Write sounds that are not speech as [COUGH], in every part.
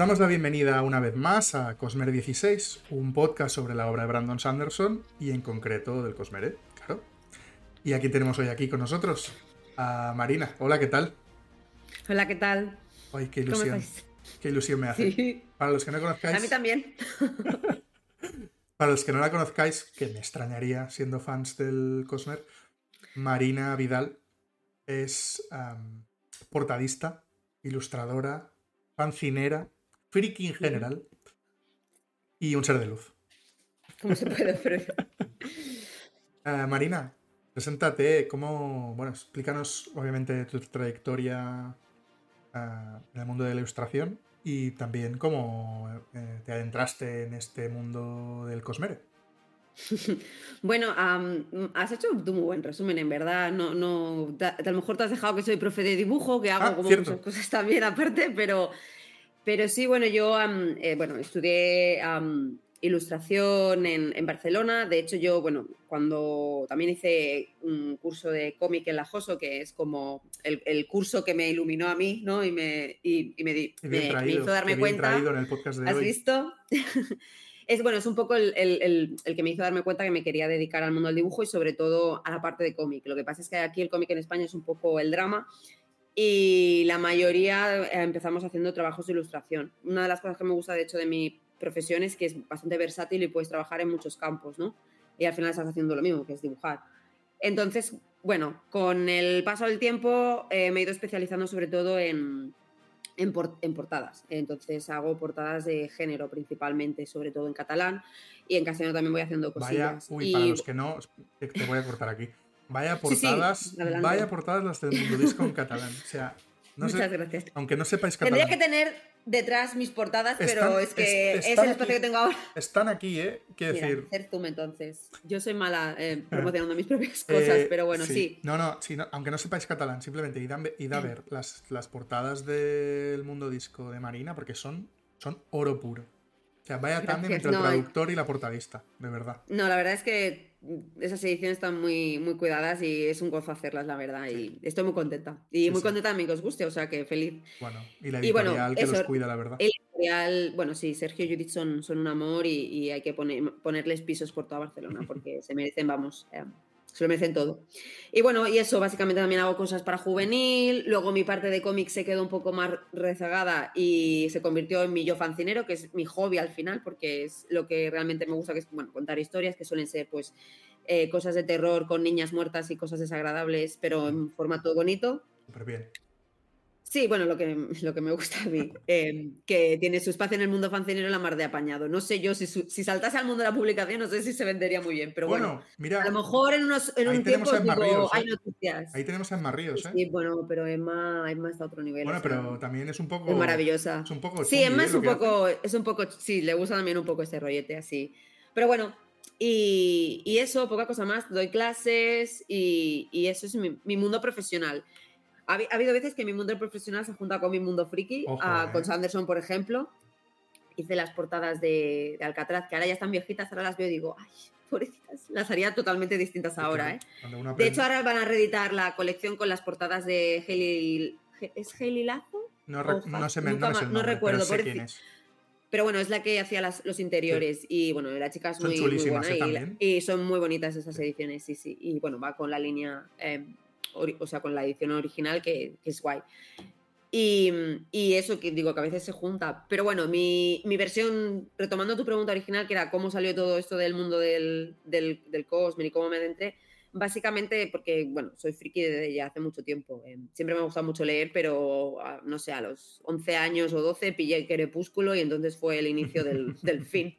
Os damos la bienvenida una vez más a Cosmere 16, un podcast sobre la obra de Brandon Sanderson y en concreto del Cosmere, claro. Y aquí tenemos hoy aquí con nosotros a Marina. Hola, ¿qué tal? Hola, ¿qué tal? Ay, qué ilusión. Qué ilusión me hace. Sí. Para los que no conozcáis. A mí también. [LAUGHS] Para los que no la conozcáis, que me extrañaría siendo fans del Cosmer, Marina Vidal es portadista, ilustradora, fancinera, friki en general y un ser de luz. ¿Cómo se puede ofrecer? Eh, [LAUGHS] Marina, preséntate, cómo, bueno, explícanos obviamente tu trayectoria eh, en el mundo de la ilustración y también cómo eh, te adentraste en este mundo del Cosmere. [LAUGHS] Bueno, am, has hecho un muy buen resumen, en verdad. No, no, a lo mejor te has dejado que soy profe de dibujo, que hago Ah, como muchas cosas también aparte, pero, pero sí, bueno, yo eh, bueno, estudié ilustración en, en Barcelona. De hecho, yo, bueno, cuando también hice un curso de cómic en la JOSO, que es como el, el curso que me iluminó a mí, ¿no? Y me, y, y me, di- me- hizo darme cuenta. traído en el podcast de ¿Has hoy. visto? [LAUGHS] es bueno, es un poco el, el- el- el que me hizo darme cuenta que me quería dedicar al mundo del dibujo y sobre todo a la parte de cómic. Lo que pasa es que aquí el cómic en España es un poco el drama y la mayoría eh, empezamos haciendo trabajos de ilustración. Una de las cosas que me gusta de hecho de mi profesión es que es bastante versátil y puedes trabajar en muchos campos, ¿no? Y al final estás haciendo lo mismo, que es dibujar. Entonces, bueno, con el paso del tiempo eh, me he ido especializando sobre todo en, en, por- en portadas. Entonces hago portadas de género principalmente, sobre todo en catalán y en castellano también voy haciendo Vaya, cosillas. uy, Y- para los que no, te, te voy a cortar aquí. Vaya Sí, sí, portadas, vaya portadas las del mundo disco en catalán. O sea, no sé- Muchas gracias. aunque no sepáis Tendría catalán, que tener detrás mis portadas, pero es que es- el espacio aquí. que tengo ahora. están aquí, ¿eh? Quiero Mira, decir, hacer zoom entonces. Yo soy mala eh, promocionando mis propias cosas, eh, pero bueno, sí. No, no, sí, no, aunque no sepáis catalán, simplemente id a, id a ver las, las portadas del mundo disco de Marina, porque son, son oro puro. O sea, vaya tándem entre el no, traductor y la portadista, de verdad. No, la verdad es que esas ediciones están muy, muy cuidadas y es un gozo hacerlas, la verdad. Y estoy muy contenta. Y Sí, muy sí. contenta de que os guste, o sea que feliz. Bueno, y la Y bueno, editorial que los eso- cuida, la verdad. El editorial, bueno, sí, Sergio y Judith son, son un amor y, y hay que poner- ponerles pisos por toda Barcelona porque se merecen, vamos, eh, se lo merecen todo. Y bueno, y eso, básicamente también hago cosas para juvenil. Luego mi parte de cómic se quedó un poco más rezagada y se convirtió en mi yo fancinero, que es mi hobby al final, porque es lo que realmente me gusta, que es bueno, contar historias que suelen ser, pues, eh, cosas de terror con niñas muertas y cosas desagradables, pero en formato bonito. Bien. Sí, bueno, lo que, [LAUGHS] lo que me gusta a mí, [LAUGHS] eh, que tiene su espacio en el mundo fancinero la mar de apañado. No sé yo, si, su- si saltase al mundo de la publicación, no sé si se vendería muy bien, pero bueno, bueno, mira, a lo mejor en, unos, en un tiempo digo, Ríos, hay ¿eh? noticias. ahí tenemos a Emma Ríos, ¿eh? Sí, bueno, pero Emma, Emma está a otro nivel. Bueno, o sea, pero también es un poco... es maravillosa. Es un poco Sí, Emma ¿eh? es un hace. poco, es un poco, sí, le gusta también un poco este rollete así. Pero bueno, y, y eso, poca cosa más, doy clases y, y eso es mi, mi mundo profesional. Ha, ha habido veces que mi mundo profesional se junta con mi mundo friki, Ojo, ah, eh. con Sanderson, por ejemplo. Hice las portadas de, de Alcatraz, que ahora ya están viejitas, ahora las veo y digo, ay, pobrecitas, las haría totalmente distintas ahora, ¿eh? De hecho, ahora van a reeditar la colección con las portadas de Hailey... ¿Es Hailey Lazo? no, no sé, me- nunca no me el no nombre, recuerdo, pero sé quién es. Pero bueno, es la que hacía las- los interiores y bueno, la chica es Son muy, muy chulísimas, buena ¿eh? y, y son muy bonitas esas ediciones, sí, sí. Y bueno, va con la línea, eh, o sea, con la edición original que, que es guay. Y, y eso que digo que a veces se junta. Pero bueno, mi, mi versión, retomando tu pregunta original, que era cómo salió todo esto del mundo del, del, del Cosmere y cómo me adentré, básicamente porque, bueno, soy friki desde ya hace mucho tiempo. eh, siempre me ha gustado mucho leer, pero ah, no sé, a los 11 años o 12 pillé Crepúsculo y entonces fue el inicio del, [LAUGHS] del fin.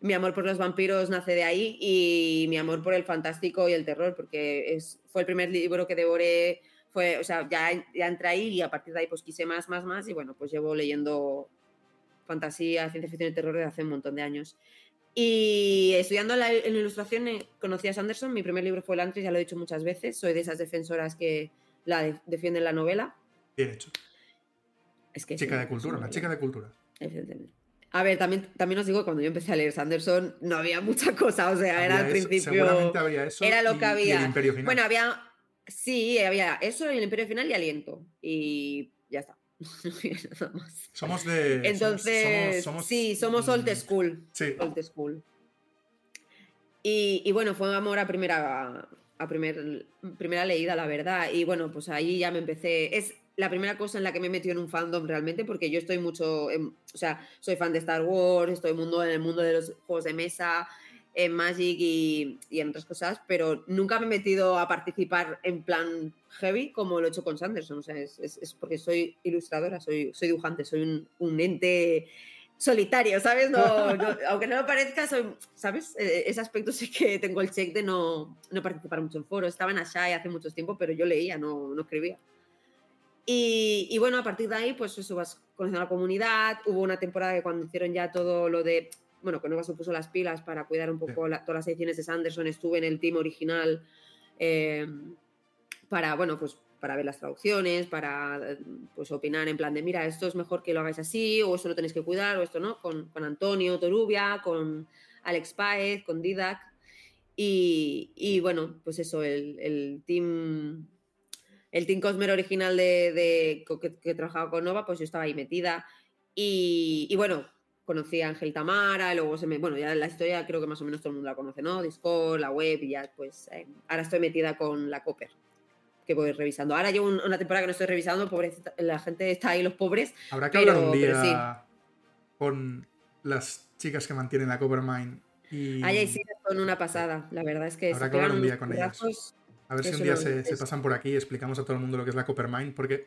Mi amor por los vampiros nace de ahí y mi amor por el fantástico y el terror, porque es, fue el primer libro que devoré, fue, o sea, ya, ya entré ahí y a partir de ahí pues quise más, más, más y bueno, pues llevo leyendo fantasía, ciencia ficción y terror desde hace un montón de años. Y estudiando la, en la ilustración eh, conocí a Sanderson, mi primer libro fue El Antris, ya lo he dicho muchas veces, soy de esas defensoras que la de- defienden la novela. Bien hecho. Es que Chica de cultura, novela. chica de cultura. Evidentemente. A ver, también, también os digo, cuando yo empecé a leer Sanderson, no había mucha cosa, o sea, era al principio... eso. era lo y- que había. el Imperio Final. Bueno, había... Sí, había eso y el Imperio Final y Aliento. Y ya está. [LAUGHS] Nada más. Somos de. Entonces, sí, somos old school. Sí. Old school. Y, y bueno, fue amor a primera, a primer, primera leída, la verdad. Y bueno, pues ahí ya me empecé. Es la primera cosa en la que me he metido en un fandom realmente, porque yo estoy mucho. o sea, soy fan de Star Wars, estoy mundo, en el mundo de los juegos de mesa, en Magic y, y, en otras cosas, pero nunca me he metido a participar en plan heavy como lo he hecho con Sanderson. O sea, es, es, es porque soy ilustradora, soy, soy dibujante, soy un, un ente solitario, ¿sabes? No, no, [LAUGHS] aunque no lo parezca, soy, ¿sabes? E, ese aspecto sí que tengo el check de no, no participar mucho en foros. Estaba en Ashai hace mucho tiempo, pero yo leía, no, no escribía. Y, y, bueno, a partir de ahí, pues eso, vas conociendo a la comunidad. Hubo una temporada que cuando hicieron ya todo lo de bueno, que Nova se puso las pilas para cuidar un poco la, todas las ediciones de Sanderson, estuve en el team original eh, para, bueno, pues para ver las traducciones, para pues opinar en plan de, mira, esto es mejor que lo hagáis así, o esto lo tenéis que cuidar, o esto no, con, con Antonio Torubia, con Alex Paez, con Didac, y, y bueno, pues eso, el, el, team... El Team Cosmer original de, de que, que, trabajaba con Nova, pues yo estaba ahí metida. Y, y bueno, conocí a Ángel Tamara, luego se me, bueno, ya la historia creo que más o menos todo el mundo la conoce, ¿no? Discord, la web y ya, pues eh, ahora estoy metida con la Copper, que voy revisando. Ahora llevo un, una temporada que no estoy revisando, pobrecita, la gente está ahí, los pobres. Habrá que pero, hablar un día sí. con las chicas que mantienen la Copper Mine. Y... Ay, ay, sí, son una pasada, la verdad es que... Habrá que hablar un día con ellas. A ver si un día se, se, pasan por aquí y explicamos a todo el mundo lo que es la Copper Mine, porque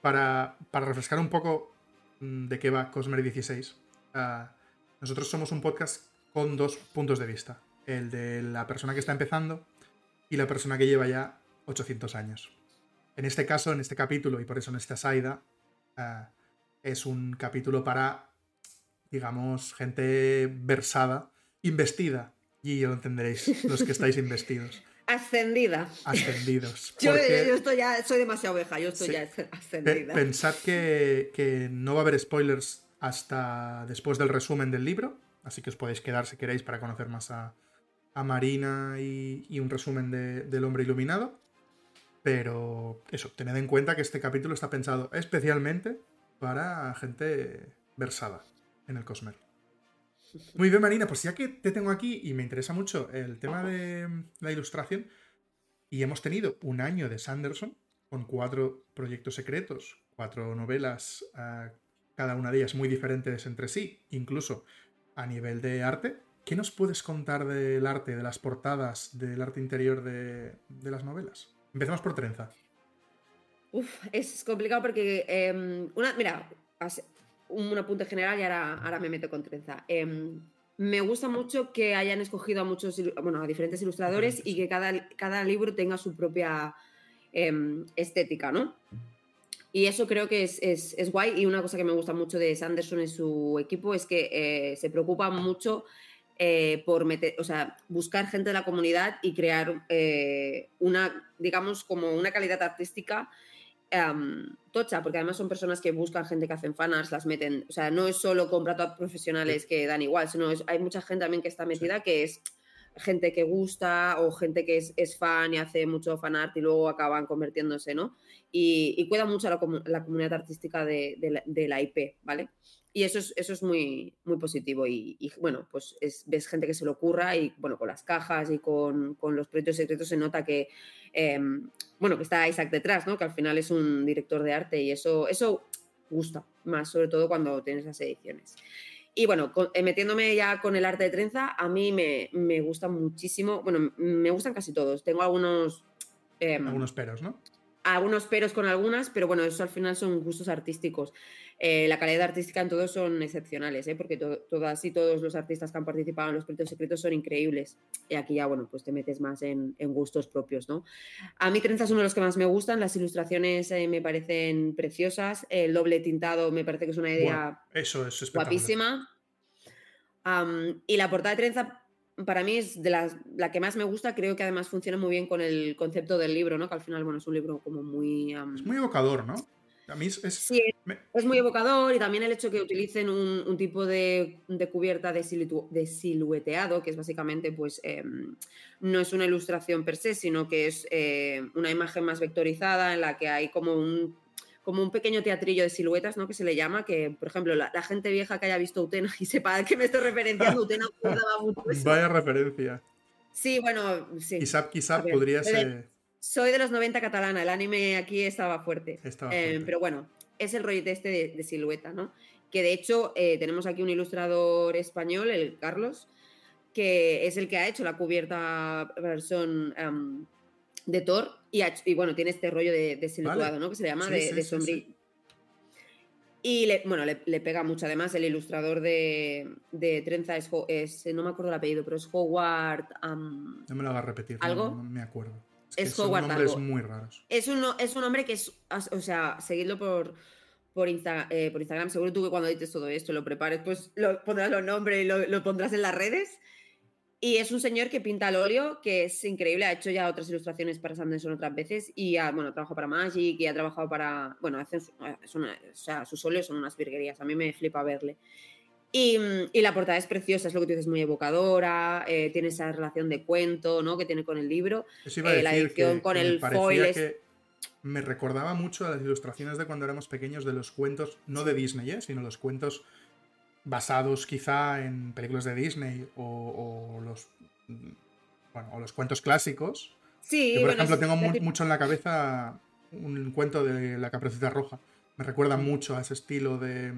para, para refrescar un poco mm, de qué va Cosmer 16, Uh, nosotros somos un podcast con dos puntos de vista. El de la persona que está empezando y la persona que lleva ya 800 años. En este caso, en este capítulo, y por eso en esta saida, uh, es un capítulo para, digamos, gente versada, investida. Y ya lo entenderéis, los que estáis [LAUGHS] investidos. Ascendida. Ascendidos. [LAUGHS] Yo, yo, estoy ya, soy demasiado oveja, yo estoy sí. ya [LAUGHS] ascendida. Pensad que, que no va a haber spoilers hasta después del resumen del libro, así que os podéis quedar si queréis para conocer más a, a Marina y, y, un resumen de, del hombre iluminado. Pero eso, tened en cuenta que este capítulo está pensado especialmente para gente versada en el Cosmer. Muy bien, Marina, pues ya que te tengo aquí y me interesa mucho el tema de la ilustración, y hemos tenido un año de Sanderson con cuatro proyectos secretos, cuatro novelas uh, cada una de ellas muy diferentes entre sí, incluso a nivel de arte. ¿Qué nos puedes contar del arte, de las portadas, del arte interior de, de las novelas? Empezamos por Trenza. Uf, es complicado porque, eh, una, mira, un apunte general y ahora, ahora me meto con Trenza. Eh, me gusta mucho que hayan escogido a muchos, bueno, a diferentes ilustradores y que cada, cada libro tenga su propia eh, estética, ¿no? Y eso creo que es, es, es, guay. Y una cosa que me gusta mucho de Sanderson y su equipo es que eh, se preocupa mucho eh, por meter, o sea, buscar gente de la comunidad y crear eh, una, digamos, como una calidad artística um, tocha, porque además son personas que buscan gente que hacen fanarts, las meten. O sea, no es solo contratos profesionales que dan igual, sino es, hay mucha gente también que está metida que es gente que gusta o gente que es, es, fan y hace mucho fanart y luego acaban convirtiéndose, ¿no? Y, y cuida mucho la, la comunidad artística de, de, la, de, la, IP, ¿vale? Y eso es, eso es muy, muy positivo y, bueno, pues es, ves gente que se lo ocurra y bueno, con las cajas y con, con los proyectos secretos se nota que, eh, bueno, que está Isaac detrás, ¿no? Que al final es un director de arte y eso, eso gusta más, sobre todo cuando tienes las ediciones. Y bueno, eh, metiéndome ya con el arte de trenza, a mí me, me gusta muchísimo, bueno, me gustan casi todos. Tengo algunos... Eh, algunos peros, ¿no? Algunos peros con algunas, pero bueno, eso al final son gustos artísticos. Eh, la calidad artística en todos son excepcionales, ¿eh? porque to todas y todos los artistas que han participado en los proyectos secretos son increíbles. Y aquí ya, bueno, pues te metes más en, en gustos propios, ¿no? A mí Trenza es uno de los que más me gustan, las ilustraciones eh, me parecen preciosas, el doble tintado me parece que es una idea bueno, eso es guapísima. Um, y la portada de Trenza para mí es de las, la que más me gusta, creo que además funciona muy bien con el concepto del libro, ¿no? Que al final, bueno, es un libro como muy... Um... Es muy evocador, ¿no? A mí es, es... Sí, me... es, muy evocador y también el hecho que utilicen un, un tipo de, de, cubierta de, silu de, silueteado, que es básicamente, pues, eh, no es una ilustración per se, sino que es eh, una imagen más vectorizada en la que hay como un como un pequeño teatrillo de siluetas, ¿no? Que se le llama, que, por ejemplo, la, la gente vieja que haya visto Utena [LAUGHS] y sepa que me estoy referenciando, [LAUGHS] Utena daba mucho eso. Vaya referencia. Sí, bueno, sí. Quizá, quizá podría ser. Soy de los 90 catalana, el anime aquí estaba fuerte. Estaba Eh, fuerte. pero bueno, es el rollete este de, de silueta, ¿no? Que de hecho eh, tenemos aquí un ilustrador español, el Carlos, que es el que ha hecho la cubierta versión em, de Thor y, bueno, tiene este rollo de, de Vale. ¿no? Que se llama Sí, de, sí, de. Y le, bueno, le, le pega mucho. Además, el ilustrador de, de Trenza es, es- no me acuerdo el apellido, pero es Howard. No me lo hagas repetir. no- ¿Algo? No, me acuerdo. Es que son Howard nombres algo. muy raros. es un, es un hombre que es, o sea, seguidlo por, por, Insta- eh, por Instagram. Seguro tú que cuando edites todo esto, lo prepares, pues lo, pondrás los nombres y lo, lo pondrás en las redes. Y es un señor que pinta al óleo, que es increíble. Ha hecho ya otras ilustraciones para Sanderson otras veces. Y ha, bueno, trabajado para Magic y ha trabajado para. Bueno, hace, su- es una- o sea, sus óleos son unas virguerías. A mí me flipa verle. Y, mm, y la portada es preciosa, es lo que tú dices, muy evocadora. eh, tiene esa relación de cuento, ¿no? Que tiene con el libro. Eh, la edición que, con que el foil es- que me recordaba mucho a las ilustraciones de cuando éramos pequeños de los cuentos, no de Disney, ¿eh? sino los cuentos basados quizá en películas de Disney o, o los bueno, o los cuentos clásicos. Sí, Yo, por bueno, ejemplo, tengo mu- mucho en la cabeza un cuento de La Caperucita Roja. Me recuerda mucho a ese estilo de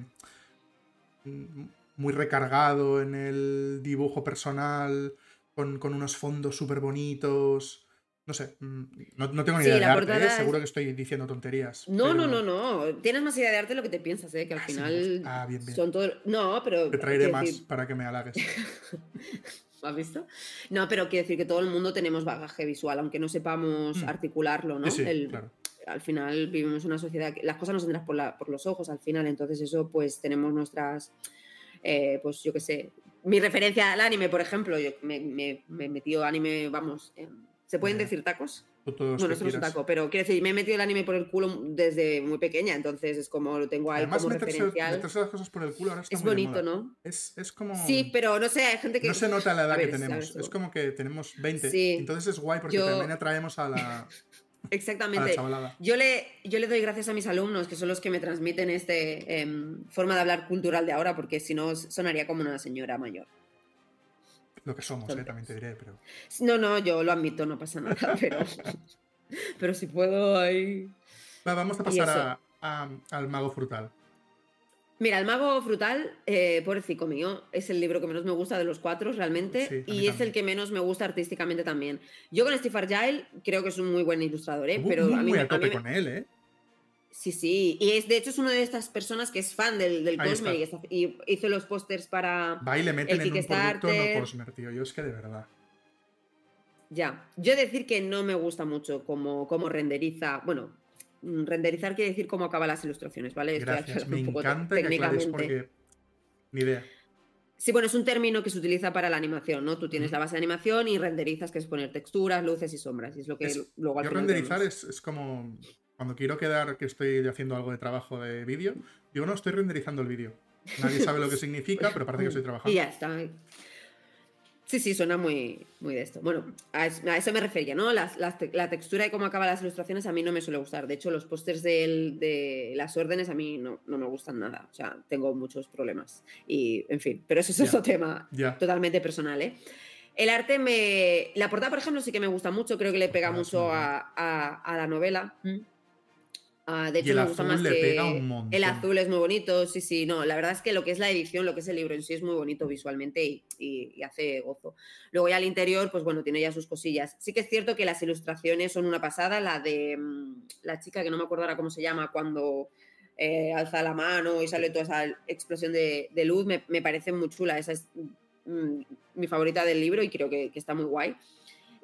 mm, muy recargado en el dibujo personal, con, con unos fondos súper bonitos. No sé, mm, no, no tengo ni Sí, idea de arte, ¿eh? es- seguro que estoy diciendo tonterías. No, no, pero no, no. Tienes más idea de arte de lo que te piensas, ¿eh? Que al Ah, sí, final ah, bien, bien. son todo. No, pero. Te traeré más decir- para que me halagues. [LAUGHS] ¿Has visto? No, pero quiero decir que todo el mundo tenemos bagaje visual, aunque no sepamos Mm. articularlo, ¿no? Sí, El- claro. Al final vivimos una sociedad que las cosas nos entran por, la- por los ojos al final, entonces eso pues tenemos nuestras, eh, pues yo qué sé, mi referencia al anime, por ejemplo, yo me, me, me he metido anime, vamos, ¿se pueden decir tacos? Todos Bueno, eso no es un taco, pero quiero decir, me he metido el anime por el culo desde muy pequeña, entonces es como lo tengo ahí Además, como meterse, referencial. meterse las cosas por el culo ahora está Es muy de bonito, moda. ¿no? Es, es como... Sí, pero no sé, hay gente que... No se nota la edad ver, que tenemos. Es como que tenemos 20. Sí. Entonces es guay porque Yo- también atraemos a la, [LAUGHS] Exactamente. Yo le, yo le doy gracias a mis alumnos, que son los que me transmiten este em, forma de hablar cultural de ahora, porque si no sonaría como una señora mayor. Lo que somos, eh, también te diré, pero. No, no, yo lo admito, no pasa nada, [LAUGHS] pero, pero si puedo ahí... Va, vamos a pasar a- a- al mago frutal. Mira, El Mago Frutal, eh, pobrecito mío, es el libro que menos me gusta de los cuatro realmente Sí, y es el que menos me gusta artísticamente también. Yo con Steve Argyle creo que es un muy buen ilustrador, ¿eh? Estuvo pero muy, a mí, muy a con él, ¿eh? Sí, sí, y es, de hecho es una de estas personas que es fan del, del Cosmer y, está. está- y hizo los pósters para... Va y le meten El en un producto no Kickstarter. Cosmer, tío. Yo es que de verdad. Ya, yo decir que no me gusta mucho cómo, cómo renderiza, bueno, mm, renderizar quiere decir cómo acaba las ilustraciones, ¿vale? Estoy Gracias. hablando Me un poco encanta que técnicamente. porque. Ni idea. Sí, bueno, es un término que se utiliza para la animación, ¿no? Tú tienes la base de animación y renderizas, que es poner texturas, luces y sombras, y es lo que Es- luego al Yo final renderizar es, es como. Cuando quiero quedar que estoy haciendo algo de trabajo de vídeo, digo, no, estoy renderizando el vídeo. Nadie sabe lo que [LAUGHS] significa, pero parece que estoy trabajando. Y ya está. Sí, sí, suena muy, muy de esto. Bueno, a, es- a eso me refería, ¿no? Las- las te- la textura y cómo acaban las ilustraciones a mí no me suele gustar. De hecho, los pósters del- de las órdenes a mí no, no me gustan nada. O sea, tengo muchos problemas. Y, en fin, pero eso es otro tema Ya. totalmente personal, ¿eh? El arte me... La portada, por ejemplo, sí que me gusta mucho. Creo que le pega es mucho a, a- a la novela. Ah, de Y hecho, el me gusta azul más le que... pega un montón. El azul es muy bonito, sí, sí, no, la verdad es que lo que es la edición, lo que es el libro en sí es muy bonito visualmente y, y- y hace gozo. Luego ya al interior, pues bueno, tiene ya sus cosillas. Sí que es cierto que las ilustraciones son una pasada, la de mm, la chica que no me acuerdo ahora cómo se llama, cuando eh, alza la mano y sale toda esa explosión de, de luz, me, me parece muy chula, esa es mm, mi favorita del libro y creo que, que está muy guay.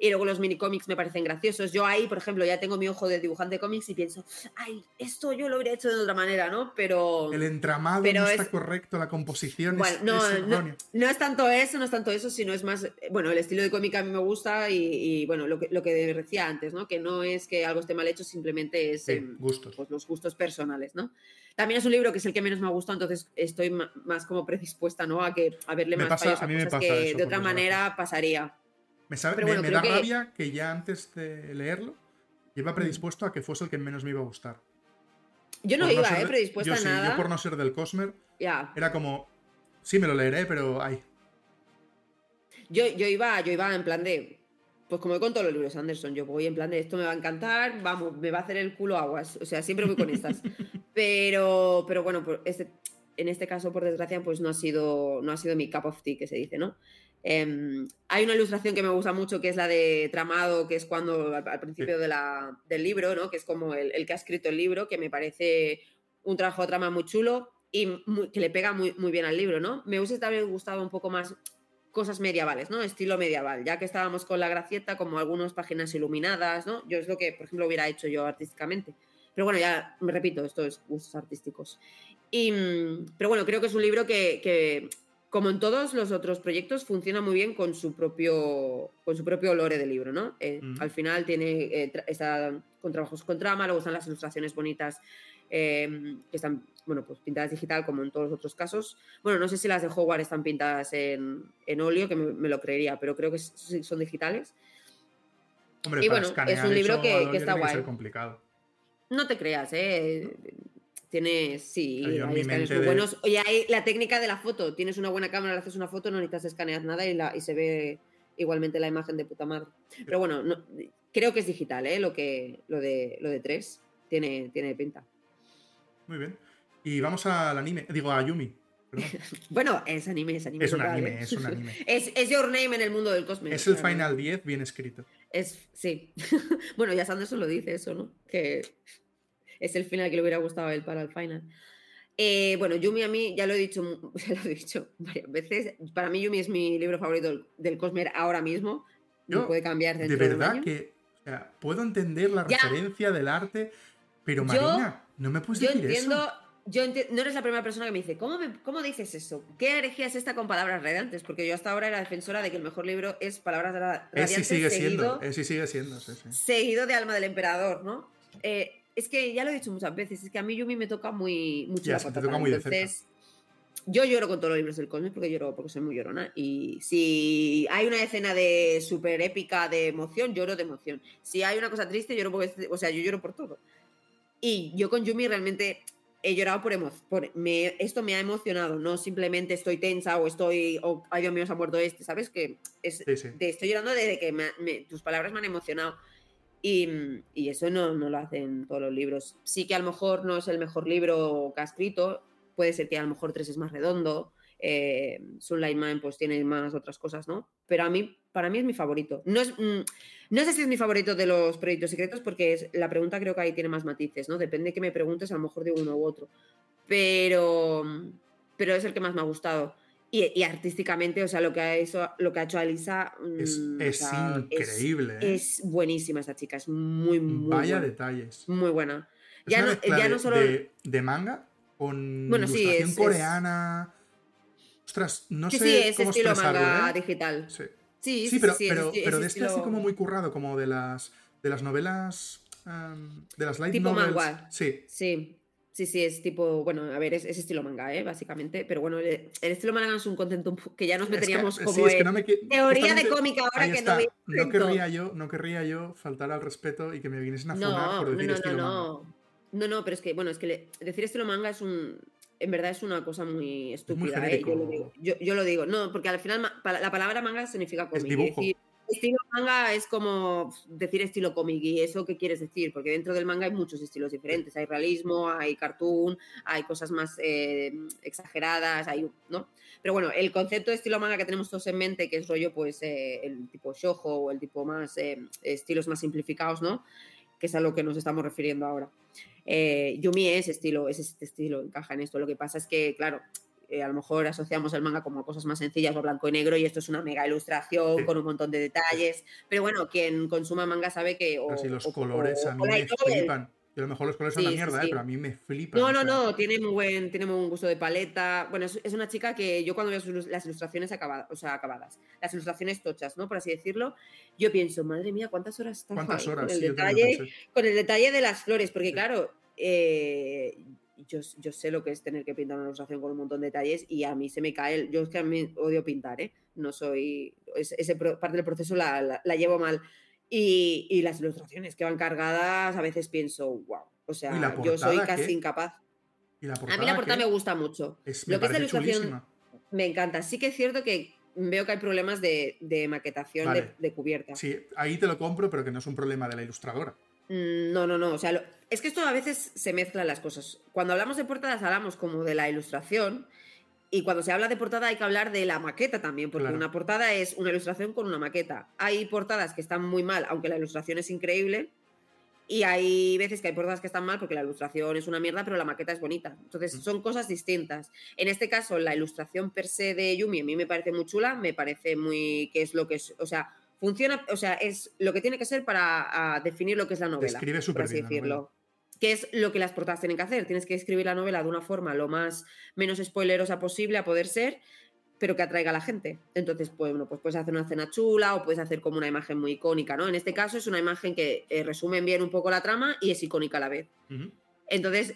Y luego los mini cómics me parecen graciosos. Yo ahí, por ejemplo, ya tengo mi ojo de dibujante de cómics y pienso, ay, esto yo lo habría hecho de otra manera, ¿no? Pero El entramado Pero no está es- correcto, la composición Bueno, es, no, es no, es tanto eso, no es tanto eso, sino es más, bueno, el estilo de cómica a mí me gusta y, y, bueno, lo que, lo que decía antes, ¿no? Que no es que algo esté mal hecho, simplemente es Sí, em, gustos. pues, los gustos personales, ¿no? También es un libro que es el que menos me ha gustado, entonces estoy más como predispuesta, ¿no? A que a verle Me más pasa- fallos a, mí me cosas pasa que eso, de otra manera pasaría. Me, sabe- me- bueno, me da que- Mm. rabia que ya antes de leerlo iba predispuesto a que fuese el que menos me iba a gustar. Yo no por iba, ser ¿eh? Predispuesta yo a sí, nada. Yo por no ser del Cosmer, Ya. era como, sí, me lo leeré, pero ay. Yo, yo, iba, yo iba en plan de. Pues como con todos los libros Anderson, yo voy en plan de esto me va a encantar, vamos, me va a hacer el culo aguas. O sea, siempre voy con estas. [LAUGHS] pero, pero bueno, este, en este caso, por desgracia, pues no ha sido, no ha sido mi cup of tea, que se dice, ¿no? Em, hay una ilustración que me gusta mucho, que es la de Tramado, que es cuando al, al principio de la- del libro, ¿no? Que es como el, el que ha escrito el libro, que me parece un trabajo de trama muy chulo y muy- que le pega muy, muy bien al libro, ¿no? Me hubiese también gustado un poco más cosas medievales, ¿no? Estilo medieval, ya que estábamos con la gracieta, como algunas páginas iluminadas, ¿no? Yo es lo que, por ejemplo, hubiera hecho yo artísticamente. Pero bueno, ya me repito, esto es gustos artísticos. Y, mm, pero bueno, creo que es un libro que, que, como en todos los otros proyectos, funciona muy bien con su propio, con su propio lore de libro, ¿no? Eh, Mm. Al final tiene, eh, está con trabajos con trama, luego están las ilustraciones bonitas eh, que están, bueno, pues pintadas digital como en todos los otros casos. Bueno, no sé si las de Howard están pintadas en, en óleo, que me, me lo creería, pero creo que son digitales. Hombre, Y bueno, es un libro que- está guay. complicado. No te creas, ¿eh? Tienes, sí, Yo mente muy de- buenos. Oye, hay la técnica de la foto. Tienes una buena cámara, le haces una foto, no necesitas escanear nada y, la, y se ve igualmente la imagen de puta madre. Pero bueno, no- creo que es digital, ¿eh? Lo, que, lo, de, lo de 3 tiene, tiene pinta. Muy bien. Y vamos al anime, digo a Yumi. [LAUGHS] Bueno, es anime, es anime. Es un anime, ¿eh? es un anime. [LAUGHS] Es, es Your Name en el mundo del cosmos. Es el Final 10 bien escrito. Es, sí. [LAUGHS] bueno, ya Sanderson lo dice eso, ¿no? Que es el final que le hubiera gustado a él para el final. Eh, bueno, Yumi a mí, ya lo he dicho, [LAUGHS] ya lo he dicho varias veces. Para mí, Yumi es mi libro favorito del, del Cosmer ahora mismo. No puede cambiar De dentro de un verdad año. que o sea, puedo entender la Ya. referencia del arte, pero Yo- Marina, no me puedes Yo decir entiendo. eso. Yo enti- no eres la primera persona que me dice, ¿cómo, me- ¿cómo dices eso? ¿Qué herejía es esta con palabras radiantes? Porque yo hasta ahora era defensora de que el mejor libro es Palabras Ra- Ese Radiantes sigue seguido, siendo, ese sigue siendo, sí, sí. seguido de Alma del Emperador, ¿no? Eh, es que ya lo he dicho muchas veces, es que a mí Yumi me toca muy mucho Ya, la sí, te patata. toca muy de Entonces, yo lloro con todos los libros del cómic porque lloro porque soy muy llorona. Y si hay una escena de súper épica de emoción, lloro de emoción. Si hay una cosa triste, lloro porque, o sea, yo lloro por todo. Y yo con Yumi realmente he llorado por emoción. esto me ha emocionado, no simplemente estoy tensa o estoy, o ay Dios mío, se ha muerto este, ¿sabes? Que es, Sí, sí. te estoy llorando desde que me- me- tus palabras me han emocionado. Y, y eso no, no lo hacen todos los libros. Sí que a lo mejor no es el mejor libro que ha escrito, puede ser que a lo mejor tres es más redondo, eh, Sunlight Man pues tiene más otras cosas, ¿no? Pero a mí, para mí es mi favorito. No, es, mm, no sé si es mi favorito de los proyectos secretos porque es, la pregunta creo que ahí tiene más matices, ¿no? Depende de que me preguntes, a lo mejor de uno u otro. Pero, pero es el que más me ha gustado. Y, y artísticamente, o sea, lo que ha hecho, lo que ha hecho Alisa Es, mm, o es- increíble. ¿eh? es buenísima esa chica, es muy, muy Vaya buena. detalles. Muy buena. Es Ya no, ya de, no solo. de, de manga con Bueno, sí, ilustración es- coreana. Ostras, no sí, sé sí, es cómo estilo manga ¿eh? digital. Sí. Sí, Sí, sí, pero, sí, pero, pero de este así como muy currado, como de las de las novelas de las light Tipo novels. manga. Sí, Sí, sí, sí, es tipo, bueno, a ver, es, es estilo manga, ¿eh? básicamente, pero bueno, el, el estilo manga es un contento que ya nos Es que- meteríamos sí, como es que no me teoría de justamente cómic ahora que está. no me no querría yo, no querría yo faltar al respeto y que me viniesen a funar No, por decir no, estilo no, manga. no. No, no, pero es que, bueno, es que le- decir estilo manga es un. En verdad es una cosa muy estúpida, ¿eh? Yo lo, digo, yo, yo lo digo. No, porque al final ma- pa- la palabra manga significa cómic. dibujo. decir estilo manga es como decir estilo cómic. ¿Y eso qué quieres decir? Porque dentro del manga hay muchos estilos diferentes. Hay realismo, hay cartoon, hay cosas más eh, exageradas, hay, ¿no? Pero bueno, el concepto de estilo manga que tenemos todos en mente, que es rollo, pues, eh, el tipo shojo o el tipo más, eh, estilos más simplificados, ¿no? Que es a lo que nos estamos refiriendo ahora. Yumi es estilo, es este estilo, encaja en esto. Lo que pasa es que, claro, eh, a lo mejor asociamos el manga como cosas más sencillas o blanco y negro y esto es una mega ilustración Sí. con un montón de detalles. Pero bueno, quien consuma manga sabe que... o- los o- colores o- a mí me flipan. Y a lo mejor los colores son una sí, mierda, ¿eh? pero a mí me flipan. No, o no, sea, no, tiene muy buen, tiene muy buen gusto de paleta. Bueno, es, es una chica que yo cuando veo sus- las ilustraciones acabadas, o sea, acabadas, las ilustraciones tochas, ¿no? Por así decirlo, yo pienso, madre mía, ¿cuántas horas está ¿Cuántas con horas? el Sí, yo también detalle, con el detalle de las flores, porque claro, eh, yo, yo sé lo que es tener que pintar una ilustración con un montón de detalles y a mí se me cae, el- yo es que a mí odio pintar, ¿eh? No soy, es- ese pro- parte del proceso la, la- la llevo mal. Y, y las ilustraciones que van cargadas, a veces pienso, wow. O sea, ¿Y la yo soy casi qué? incapaz. ¿Y la A mí la portada qué? me gusta mucho. Es, Lo me que es la ilustración chulísima. me encanta. Sí que es cierto que veo que hay problemas de, de maquetación Vale. de, de cubierta. Sí, ahí te lo compro, pero que no es un problema de la ilustradora. Mm, No, no, no. O sea, lo- es que esto a veces se mezclan las cosas. Cuando hablamos de portadas hablamos como de la ilustración y cuando se habla de portada hay que hablar de la maqueta también, porque Claro. una portada es una ilustración con una maqueta. Hay portadas que están muy mal, aunque la ilustración es increíble. Y hay veces que hay portadas que están mal porque la ilustración es una mierda, pero la maqueta es bonita. Entonces, Mm. son cosas distintas. En este caso, la ilustración per se de Yumi a mí me parece muy chula, me parece muy. que es lo que es. O sea, funciona. O sea, es lo que tiene que ser para definir lo que es la novela. Describe súper bien decirlo. Que es lo que las portadas tienen que hacer. Tienes que escribir la novela de una forma lo más menos spoilerosa posible a poder ser, pero que atraiga a la gente. Entonces, pues, bueno, pues puedes hacer una escena chula o puedes hacer como una imagen muy icónica, ¿no? En este caso es una imagen que eh, resume bien un poco la trama y es icónica a la vez. Entonces,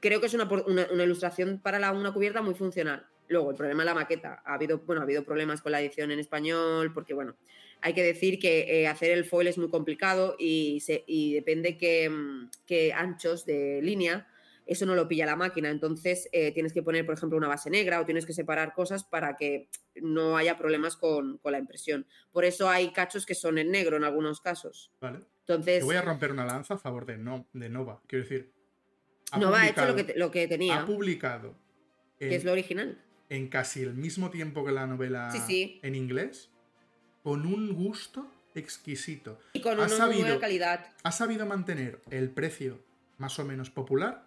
creo que es una, una- una ilustración para la, una cubierta muy funcional. Luego, el problema es la maqueta. Ha habido, bueno, ha habido problemas con la edición en español, porque, bueno, hay que decir que eh, hacer el foil es muy complicado y, se- y depende que, mm, que anchos de línea, eso no lo pilla la máquina. Entonces, eh, tienes que poner, por ejemplo, una base negra o tienes que separar cosas para que no haya problemas con, con la impresión. Por eso hay cachos que son en negro en algunos casos. Vale. Entonces, Te voy a romper una lanza a favor de, no, de Nova. Quiero decir. ha Nova ha hecho lo que, lo que tenía, Ha publicado que en, es lo original. En casi el mismo tiempo que la novela Sí, sí. en inglés, con un gusto exquisito. Y con una muy sabido- buena calidad. Ha sabido mantener el precio más o menos popular,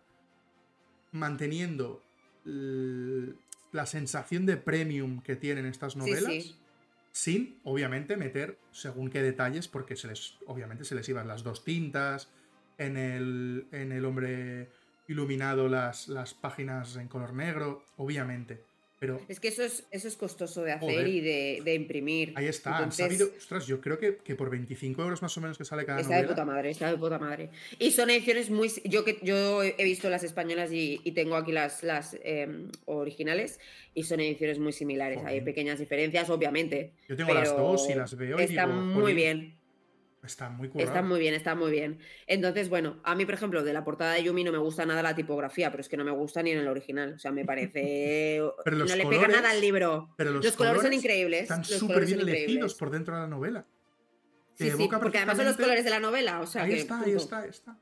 manteniendo la sensación de premium que tienen estas novelas, sí. sin, obviamente, meter según qué detalles, porque se les, obviamente se les iban las dos tintas, en el, en el hombre iluminado las, las páginas en color negro, obviamente. Pero Es que eso es, eso es costoso de hacer Joder. y de, de imprimir. ahí está, han Entonces, sabido, ostras, yo creo que, que por 25 euros más o menos que sale cada Está de novela, puta madre, está de puta madre. Y son ediciones muy. Yo que yo he visto las españolas y, y tengo aquí las, las em, originales y son ediciones muy similares. Hay Joder. pequeñas diferencias, obviamente. yo tengo las dos y las veo y Están digo, muy "Jolín, bien. Está muy currado. Están muy bien, están muy bien. Entonces, bueno, a mí, por ejemplo, de la portada de Yumi no me gusta nada la tipografía, pero es que no me gusta ni en el original. O sea, me parece. [LAUGHS] Pero no le pega nada al libro. Pero Los, los, colores, son increíbles. Están súper bien elegidos por dentro de la novela. Sí, sí, porque además son los colores de la novela. O sea, ahí que, está, ahí está, ahí está.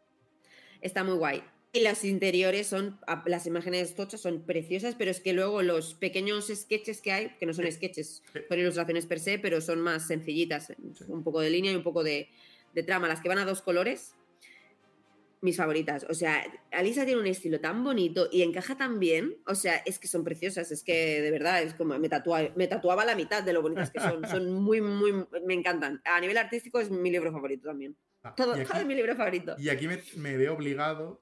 Está muy guay. Y los interiores son, a- las imágenes tochas son preciosas, pero es que luego los pequeños sketches que hay, que no son sketches, son ilustraciones per se, pero son más sencillitas, un poco de línea y un poco de, de trama. Las que van a dos colores, mis favoritas. O sea, Alisa tiene un estilo tan bonito y encaja tan bien. O sea, es que son preciosas. Es que de verdad, es como me, tatua- me tatuaba la mitad de lo bonitas que son. Son [LAUGHS] muy, muy, me encantan. A nivel artístico es mi libro favorito también. Ah, Todo, aquí, es mi libro favorito. y aquí me, me veo obligado.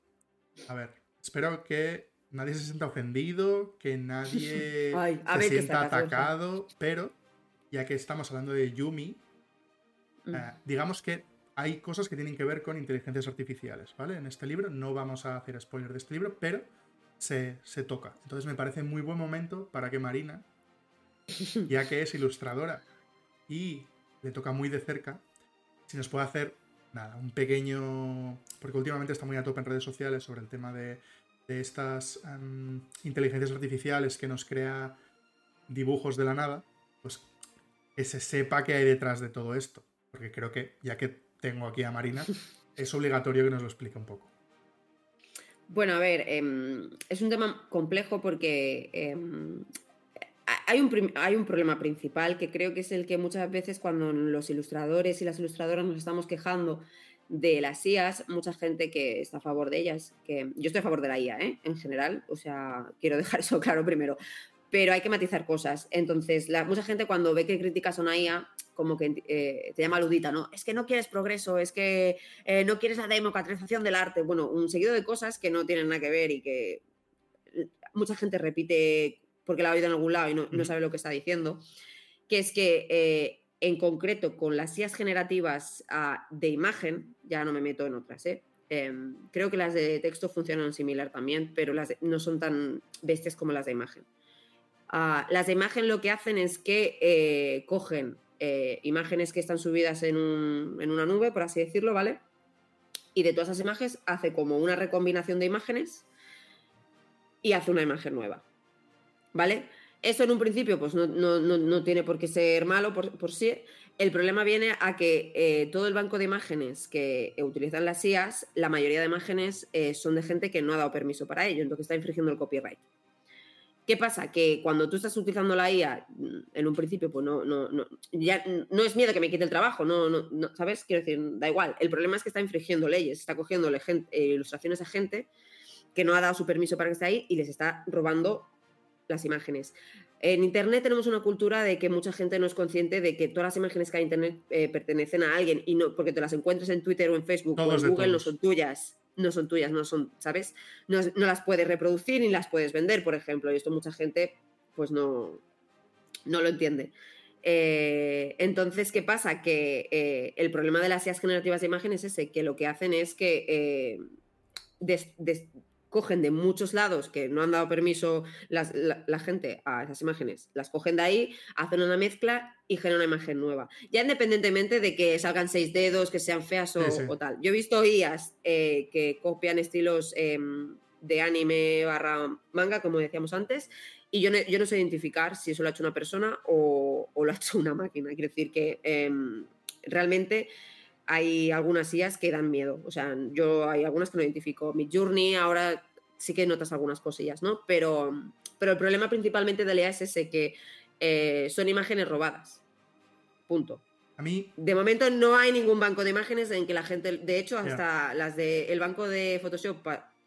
A ver, espero que nadie se sienta ofendido, que nadie [LAUGHS] Ay, a se ver sienta atacado, pero ya que estamos hablando de Yumi, Mm. eh, digamos que hay cosas que tienen que ver con inteligencias artificiales, ¿vale? En este libro no vamos a hacer spoiler de este libro, pero se, se toca. Entonces me parece muy buen momento para que Marina, [LAUGHS] ya que es ilustradora y le toca muy de cerca, si nos puede hacer, nada, un pequeño... Porque últimamente está muy a tope en redes sociales sobre el tema de, de estas em, inteligencias artificiales que nos crea dibujos de la nada, pues que se sepa qué hay detrás de todo esto. Porque creo que, ya que tengo aquí a Marina, [LAUGHS] es obligatorio que nos lo explique un poco. Bueno, a ver, em, es un tema complejo porque em, hay, un hay un problema principal que creo que es el que muchas veces cuando los ilustradores y las ilustradoras nos estamos quejando de las IAs, mucha gente que está a favor de ellas, que yo estoy a favor de la IA, ¿eh? en general, o sea, quiero dejar eso [LAUGHS] claro primero, pero hay que matizar cosas. Entonces, mucha gente cuando ve que criticas a una IA, como que eh, te llama ludita, ¿no? Es que no quieres progreso, es que eh, no quieres la democratización del arte. Bueno, un seguido de cosas que no tienen nada que ver y que mucha gente repite porque la ha oído en algún lado y no, sabe lo que está diciendo, que es que eh, en concreto con las IAs generativas ah, de imagen, ya no me meto en otras, ¿eh? Em, creo que las de texto funcionan similar también, pero las de- no son tan bestias como las de imagen. Ah, las de imagen lo que hacen es que eh, cogen imágenes que están subidas en, un- en una nube, por así decirlo, ¿vale? y de todas esas imágenes hace como una recombinación de imágenes y hace una imagen nueva. ¿Vale? Eso en un principio pues no, tiene por qué ser malo por, sí. El problema viene a que eh, todo el banco de imágenes que utilizan las IAS, la mayoría de imágenes eh, son de gente que no ha dado permiso para ello, entonces está infringiendo el copyright. ¿Qué pasa? Que cuando tú estás utilizando la IA, en un principio, pues no, no, no, ya no es miedo que me quite el trabajo, no, no, ¿sabes? Quiero decir, da igual. El problema es que está infringiendo leyes, está cogiendo eh, ilustraciones a gente que no ha dado su permiso para que esté ahí y les está robando las imágenes. En Internet tenemos una cultura de que mucha gente no es consciente de que todas las imágenes que hay en Internet eh, pertenecen a alguien y no porque te las encuentres en Twitter o en Facebook o en Google no son tuyas, no son tuyas, no son, ¿sabes? No, las puedes reproducir ni las puedes vender, por ejemplo, y esto mucha gente pues no, no lo entiende. Eh, entonces, ¿qué pasa? Que eh, el problema de las IAS generativas de imágenes es ese, que lo que hacen es que cogen de muchos lados que no han dado permiso la, gente a esas imágenes, las cogen de ahí, hacen una mezcla y generan una imagen nueva. Ya independientemente de que salgan seis dedos, que sean feas o, tal. Yo he visto IAs eh, que copian estilos em, de anime barra manga, como decíamos antes, y yo no, yo no sé identificar si eso lo ha hecho una persona o, lo ha hecho una máquina. Quiero decir que em, realmente hay algunas IAs que dan miedo. O sea, yo hay algunas que no identifico. Mi Journey, ahora sí que notas algunas cosillas, ¿no? Pero, pero el problema principalmente de la es ese, que eh, son imágenes robadas. Punto. A mí... De momento no hay ningún banco de imágenes en que la gente, de hecho, hasta las del banco de Photoshop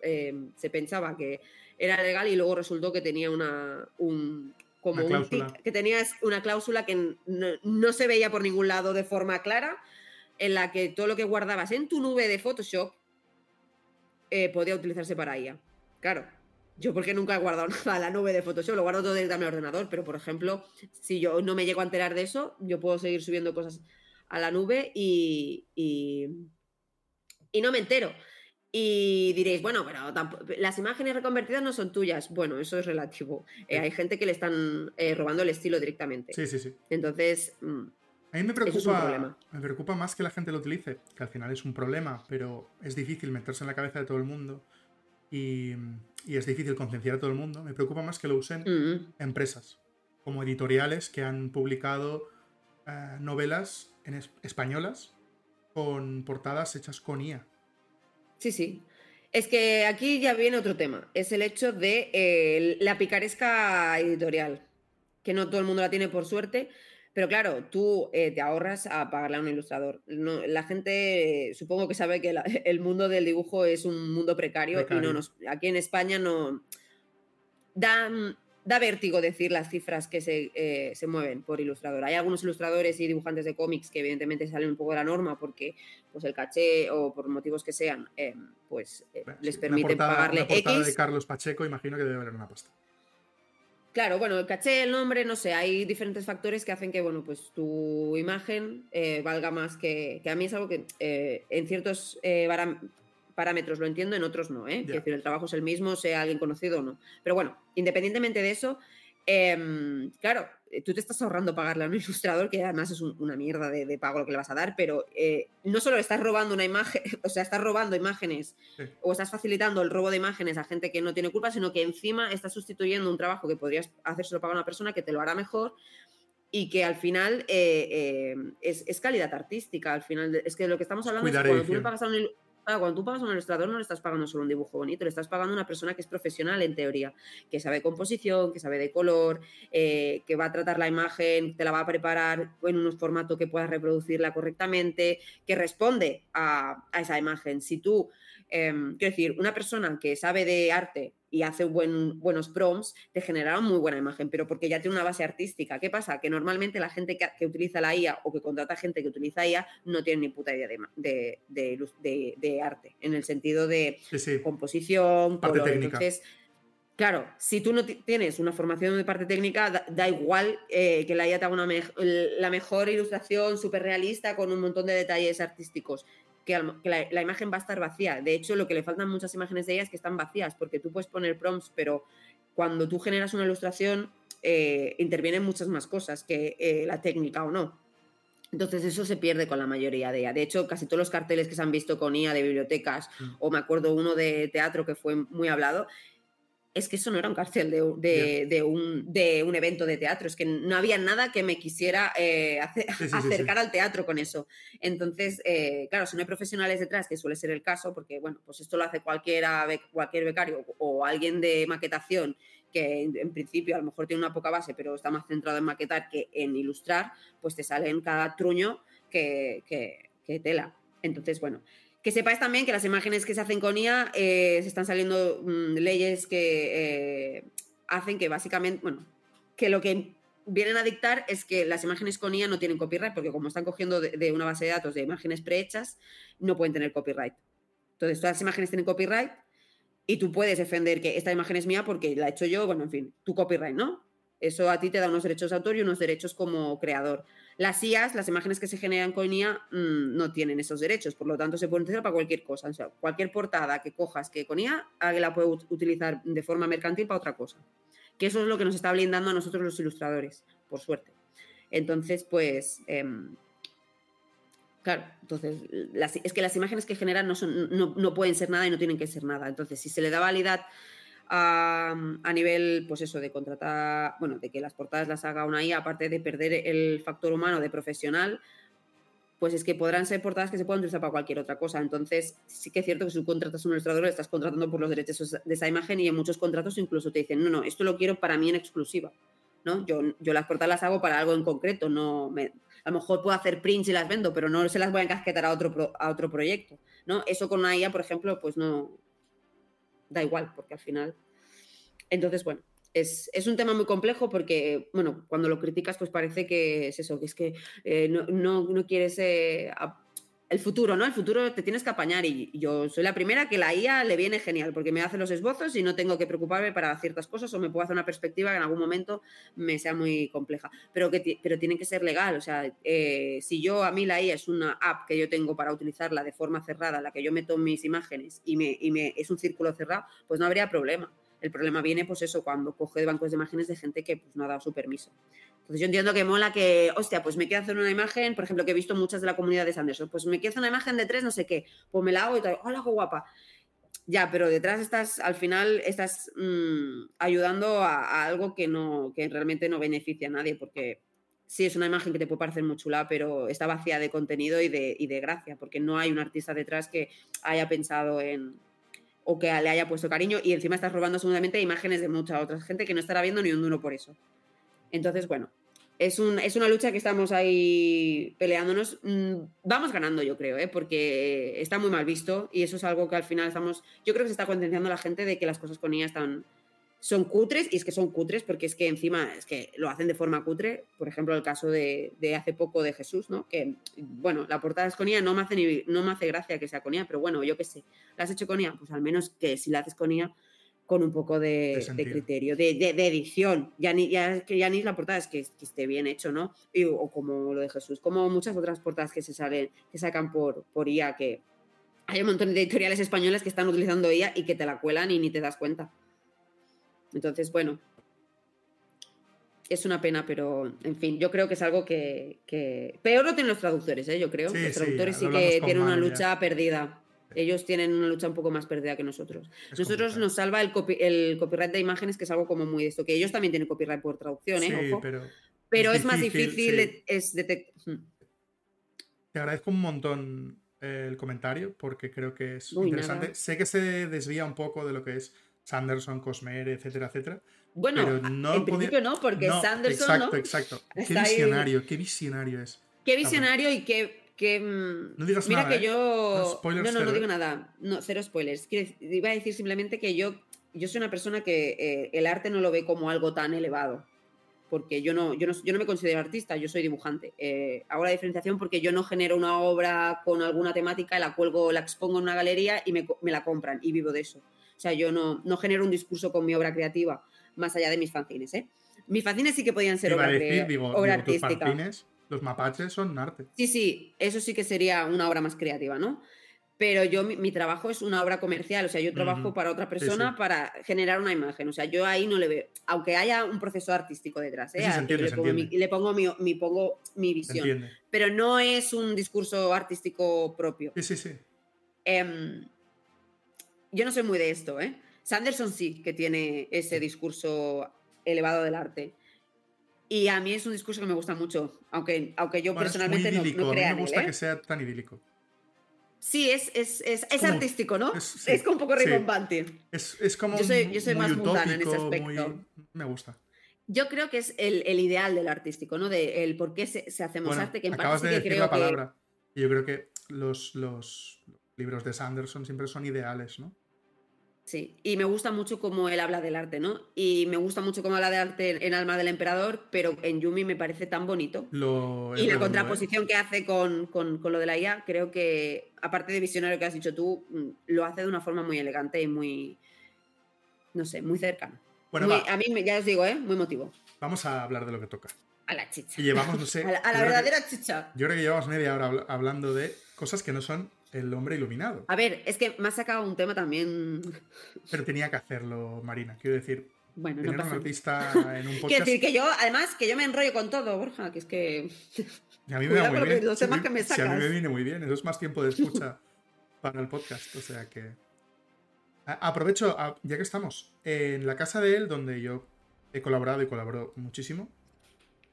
eh, se pensaba que era legal y luego resultó que tenía una, un, como un tic, que tenía una cláusula que no, se veía por ningún lado de forma clara en la que todo lo que guardabas en tu nube de Photoshop eh, podía utilizarse para ella. Claro, yo porque nunca he guardado [LAUGHS] nada a la nube de Photoshop, lo guardo todo en mi ordenador, pero por ejemplo, si yo no me llego a enterar de eso, yo puedo seguir subiendo cosas a la nube y, y, no me entero. Y diréis, bueno, pero las imágenes reconvertidas no son tuyas. Bueno, eso es relativo. Eh, hay gente que le están eh, robando el estilo directamente. Sí, sí, sí. Entonces, mm, a mí me preocupa, me preocupa más que la gente lo utilice, que al final es un problema, pero es difícil meterse en la cabeza de todo el mundo y, es difícil concienciar a todo el mundo. Me preocupa más que lo usen mm. empresas, como editoriales que han publicado eh, novelas en españolas con portadas hechas con IA. Sí, sí. Es que aquí ya viene otro tema. Es el hecho de eh, la picaresca editorial, que no todo el mundo la tiene por suerte pero claro, tú eh, te ahorras a pagarle a un ilustrador. la gente supongo que sabe que [LAUGHS] el mundo del dibujo es un mundo precario, y no nos, aquí en España no da, da vértigo decir las cifras que se, eh, se, mueven por ilustrador. Hay algunos ilustradores y dibujantes de cómics que evidentemente salen un poco de la norma porque pues el caché o por motivos que sean, eh, pues les permite pagarle X. de Carlos Pacheco imagino que debe haber una pasta. Claro, bueno, el caché, el nombre, no sé, hay diferentes factores que hacen que, bueno, pues tu imagen eh, valga más que, que a mí es algo que eh, en ciertos eh, parámetros lo entiendo, en otros no, ¿eh? Es decir, el trabajo es el mismo, sea alguien conocido o no. Pero bueno, independientemente de eso, Em, claro, eh, tú te estás ahorrando pagarle a un [LAUGHS] ilustrador, que además es una mierda de, pago lo que le vas a dar, pero eh, no solo le estás robando una imagen, [LAUGHS] o sea, estás robando imágenes o estás facilitando el robo de imágenes a gente que no tiene culpa, sino que encima estás sustituyendo un trabajo que podrías hacérselo pagar a una persona que te lo hará mejor y que al final eh, es, calidad artística. Al final, es que lo que estamos hablando es cuando tú le pagas a un cuando tú pagas a un ilustrador no le estás pagando solo un dibujo bonito, le estás pagando a una persona que es profesional en teoría, que sabe composición, que sabe de color, eh, que va a tratar la imagen, te la va a preparar en un formato que puedas reproducirla correctamente, que responde a, a esa imagen. Si tú Em, quiero decir, una persona que sabe de arte y hace buenos prompts, te generará muy buena imagen, pero porque ya tiene una base artística. ¿Qué pasa? Que normalmente la gente que, utiliza la IA o que contrata gente que utiliza IA no tiene ni puta idea de, de, arte, en el sentido de composición, parte técnica. Entonces, Claro, si tú no tienes una formación de parte técnica, da, igual eh, que la IA te haga una la mejor ilustración súper realista con un montón de detalles artísticos que, la, imagen va a estar vacía. De hecho, lo que le faltan muchas imágenes de ellas es que están vacías, porque tú puedes poner prompts, pero cuando tú generas una ilustración, eh, intervienen muchas más cosas que eh, la técnica o no. Entonces eso se pierde con la mayoría de IA. De hecho, casi todos los carteles que se han visto con IA de bibliotecas, mm. o me acuerdo uno de teatro que fue muy hablado, es que eso no era un cartel de, un, de, un, evento de teatro, es que no había nada que me quisiera eh, acercar al teatro con eso. Entonces, eh, claro, si no hay profesionales detrás, que suele ser el caso, porque bueno, pues esto lo hace cualquiera, cualquier becario o alguien de maquetación que en, principio a lo mejor tiene una poca base, pero está más centrado en maquetar que en ilustrar, pues te sale en cada truño que, que tela. Entonces, bueno, que sepáis también que las imágenes que se hacen con IA eh, se están saliendo mm, leyes que eh, hacen que básicamente, bueno, que lo que vienen a dictar es que las imágenes con IA no tienen copyright, porque como están cogiendo de, una base de datos de imágenes prehechas, no pueden tener copyright. Entonces, todas las imágenes tienen copyright y tú puedes defender que esta imagen es mía porque la he hecho yo, bueno, en fin, tu copyright, ¿no? Eso a ti te da unos derechos de autor y unos derechos como creador. Las IAs, las imágenes que se generan con IA, mm, no tienen esos derechos, por lo tanto se pueden utilizar para cualquier cosa. O sea, cualquier portada que cojas que con IA, la puede utilizar de forma mercantil para otra cosa. Que eso es lo que nos está blindando a nosotros los ilustradores, por suerte. Entonces, pues... Em, claro, entonces es que las imágenes que generan no, son, no, no, pueden ser nada y no tienen que ser nada. Entonces, si se le da validad a, nivel, pues eso, de contratar, bueno, de que las portadas las haga una IA, aparte de perder el factor humano de profesional, pues es que podrán ser portadas que se puedan utilizar para cualquier otra cosa. Entonces, sí que es cierto que si tú contratas a un ilustrador, estás contratando por los derechos de esa imagen y en muchos contratos incluso te dicen, no, no, esto lo quiero para mí en exclusiva. ¿no? Yo, yo las portadas las hago para algo en concreto, no me, a lo mejor puedo hacer prints y las vendo, pero no se las voy a encasquetar a otro, a otro proyecto. ¿no? Eso con una IA, por ejemplo, pues no, da igual, porque al final. Entonces, bueno, es, un tema muy complejo porque, bueno, cuando lo criticas, pues parece que es eso, que es que eh, no, no, quieres eh, el futuro, ¿no? El futuro te tienes que apañar y yo soy la primera que la IA le viene genial porque me hace los esbozos y no tengo que preocuparme para ciertas cosas o me puedo hacer una perspectiva que en algún momento me sea muy compleja, pero que pero tiene que ser legal, o sea, eh, si yo a mí la IA es una app que yo tengo para utilizarla de forma cerrada, la que yo meto mis imágenes y me, y me es un círculo cerrado, pues no habría problema. El problema viene, pues eso, cuando coge bancos de imágenes de gente que pues, no ha dado su permiso. Entonces yo entiendo que mola que, hostia, pues me quiero hacer una imagen, por ejemplo, que he visto muchas de la comunidad de Sanderson, pues me quiero hacer una imagen de tres, no sé qué, pues me la hago y tal, hola, qué guapa. Ya, pero detrás estás, al final, estás mm, ayudando a, algo que, no, que realmente no beneficia a nadie, porque sí es una imagen que te puede parecer muy chula, pero está vacía de contenido y de, y de gracia, porque no hay un artista detrás que haya pensado en, o que le haya puesto cariño y encima estás robando seguramente imágenes de mucha otra gente que no estará viendo ni un duro por eso. Entonces, bueno, es, un, es una lucha que estamos ahí peleándonos. Mm, vamos ganando, yo creo, ¿eh? porque está muy mal visto y eso es algo que al final estamos. Yo creo que se está concienciando la gente de que las cosas con ella están, son cutres y es que son cutres porque es que encima es que lo hacen de forma cutre. Por ejemplo, el caso de, hace poco de Jesús, ¿no? Que, bueno, la portada es con ella, no me hace, ni, no me hace gracia que sea con ella, pero bueno, yo qué sé. ¿La has hecho con ella? Pues al menos que si la haces con ella con un poco de, criterio, de, edición. Ya ni, ya, que ya ni la portada es que, esté bien hecho, ¿no? o como lo de Jesús, como muchas otras portadas que se salen, que sacan por, por IA, que hay un montón de editoriales españolas que están utilizando IA y que te la cuelan y ni te das cuenta. Entonces, bueno, es una pena, pero en fin, yo creo que es algo que. Peor lo tienen los traductores, ¿eh? yo creo. los traductores sí, que tienen una lucha perdida. Ellos tienen una lucha un poco más perdida que nosotros. nosotros nos salva el, copyright de imágenes, que es algo como muy de esto, que ellos también tienen copyright por traducción, ¿eh? Ojo. Pero, es, más difícil es detectar. Hmm. Te agradezco un montón el comentario porque creo que es interesante. Sé que se desvía un poco de lo que es Sanderson, Cosmer, etcétera, etcétera. Bueno, pero no en principio no, porque Sanderson. Exacto, exacto. Qué visionario, qué visionario es. Qué visionario y qué que mm, no digas mira nada, que ¿eh? yo no, no, no, digo nada no cero spoilers iba a decir simplemente que yo yo soy una persona que eh, el arte no lo ve como algo tan elevado porque yo no, yo no, yo no me considero artista, yo soy dibujante. Eh, hago la diferenciación porque yo no genero una obra con alguna temática, la cuelgo, la expongo en una galería y me, me la compran y vivo de eso. O sea, yo no, no genero un discurso con mi obra creativa más allá de mis fanzines. ¿eh? Mis fanzines sí que podían ser obra, obra artística los mapaches son arte. Sí, sí, eso sí que sería una obra más creativa, ¿no? pero yo mi, mi trabajo es una obra comercial, o sea, yo trabajo para otra sí. persona para generar una imagen, o sea, yo ahí no le veo, aunque haya un proceso artístico detrás, ¿eh? Sí, sí, se a- entiende, le, se pongo mi, entiende. le pongo mi, mi- pongo mi visión, entiende. pero no es un discurso artístico propio. Sí, sí, sí. Em, yo no soy muy de esto, ¿eh? Sanderson sí que tiene ese discurso elevado del arte. Y a mí es un discurso que me gusta mucho, aunque, aunque yo Bueno, es muy personalmente no, idílico. no A mí crea me en él, gusta ¿eh? que sea tan idílico. Sí, es, es, es, es como- artístico, ¿no? es- Es, sí, como un poco sí. rimbombante. Es, es como Yo soy- yo soy muy más mundana en ese utópico, muy- aspecto. Me gusta. Yo creo que es el, el ideal del artístico, ¿no? De el por qué se, se hacemos Bueno, arte, que en acabas parte de sí que decir creo la palabra. Yo creo que los, los libros de Sanderson siempre son ideales, ¿no? Sí, y me gusta mucho cómo él habla del arte, ¿no? Y me gusta mucho cómo habla del arte en Alma del Emperador, pero en Yumi me parece tan bonito. Lo, Y la ¿eh? contraposición que hace con, con- con lo de la IA, creo que, aparte de visionario que has dicho tú, mm, lo hace de una forma muy elegante y muy, no sé, muy cercana. Bueno, Muy- a mí, ya os digo, ¿eh? Muy motivo. vamos a hablar de lo que toca. A la chicha. Y llevamos, no sé. [LAUGHS] A la, a la yo creo que- verdadera chicha. yo creo que llevamos media hora habl- hablando de cosas que no son el hombre iluminado. A ver, es que me has sacado un tema también. Pero tenía que hacerlo, Marina. Quiero decir, Bueno, no tener un artista [LAUGHS] en un Quiero podcast. decir que yo, además, que yo me enrollo con todo, Borja, que es que. [LAUGHS] y a mí me cuidado va muy bien. los temas que me si a mí me sacas. viene muy bien. Eso es más tiempo de escucha [LAUGHS] para el podcast. O sea que. Aprovecho, ya que estamos, en la casa de él, donde yo he colaborado y colaboro muchísimo,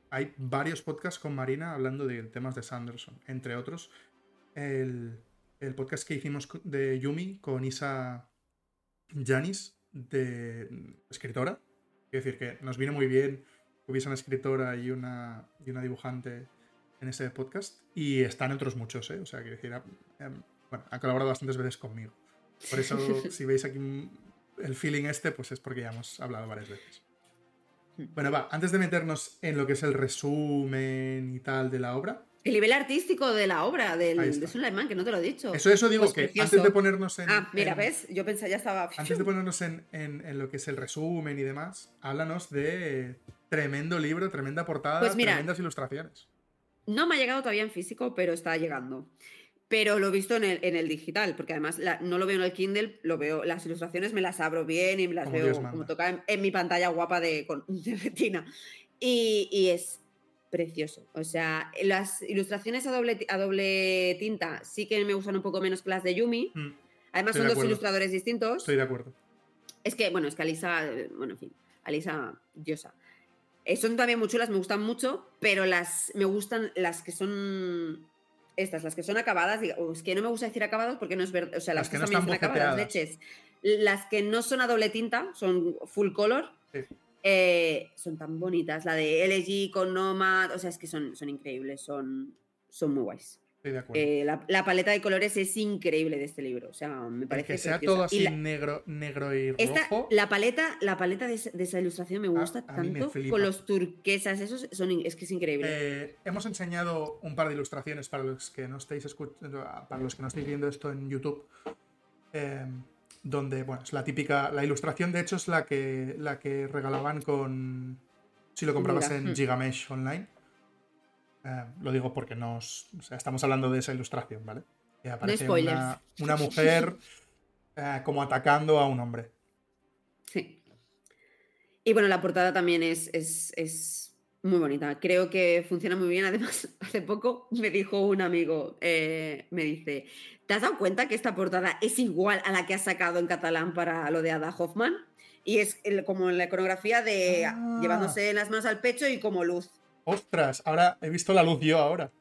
hay varios podcasts con Marina hablando de temas de Sanderson. Entre otros, el, el podcast que hicimos de Yumi con Isa Janis, de escritora. Quiero decir que nos viene muy bien que hubiese una escritora y una, y una dibujante en ese podcast. Y están otros muchos, ¿eh? O sea, quiero decir, ha, bueno, ha colaborado bastantes veces conmigo. Por eso, [LAUGHS] si veis aquí el feeling este, pues es porque ya hemos hablado varias veces. Bueno, va, antes de meternos en lo que es el resumen y tal de la obra, El nivel artístico de la obra del, de Suleiman, que no te lo he dicho. eso, eso digo Pues que precioso. antes de ponernos en. Ah, mira, en- ¿ves? Yo pensaba, ya estaba. Antes de [LAUGHS] ponernos en, en- en lo que es el resumen y demás, háblanos de tremendo libro, tremenda portada, Pues mira, tremendas ilustraciones. No me ha llegado todavía en físico, pero está llegando. Pero lo he visto en el, en el digital, porque además la- no lo veo en el Kindle, lo veo, las ilustraciones me las abro bien y me las Como veo como toca en, en mi pantalla guapa de, con, [LAUGHS] de retina. Y, y es precioso. O sea, las ilustraciones a doble, a doble tinta sí que me gustan un poco menos que las de Yumi. Mm, Además Estoy son dos ilustradores distintos. estoy de acuerdo. Es que, bueno, es que Alisa, eh, bueno, en fin, Alisa, diosa. Eh, son también muy chulas, me gustan mucho, pero las me gustan las que son estas, las que son acabadas. diga- o es que no me gusta decir acabados porque no es verdad. O sea, las, Las que que no también están acabadas, leches. Las que no son a doble tinta, son full color. Sí. Eh, son tan bonitas. La de LG con Nomad, o sea, es que son, son increíbles, son, son muy guays. Estoy de acuerdo. Eh, la, la paleta de colores es increíble de este libro. O sea, me parece que sea preciosa. todo Y así la- negro, negro y esta, rojo. la paleta, la paleta de, esa- de esa ilustración me gusta a tanto. Con los turquesas, esos son, es que es increíble. Eh, hemos enseñado un par de ilustraciones para los que no estáis escuchando, para los que no estáis viendo esto en YouTube. Donde, bueno, es la típica. La ilustración, de hecho, es la que, la que regalaban con. Si lo comprabas Mira, en hmm. Gigamesh online. Eh, lo digo porque nos. O sea, estamos hablando de esa ilustración, ¿vale? Que aparece spoilers. una, una mujer [LAUGHS] eh, como atacando a un hombre. Sí. Y bueno, la portada también es, es, es muy bonita. Creo que funciona muy bien. Además, [LAUGHS] hace poco me dijo un amigo, eh, me dice, ¿te has dado cuenta que esta portada es igual a la que has sacado en catalán para lo de Ada Hoffman? Y es el- como en la iconografía de Ah. llevándose las manos al pecho y como luz. ¡Ostras! Ahora he visto la luz yo ahora.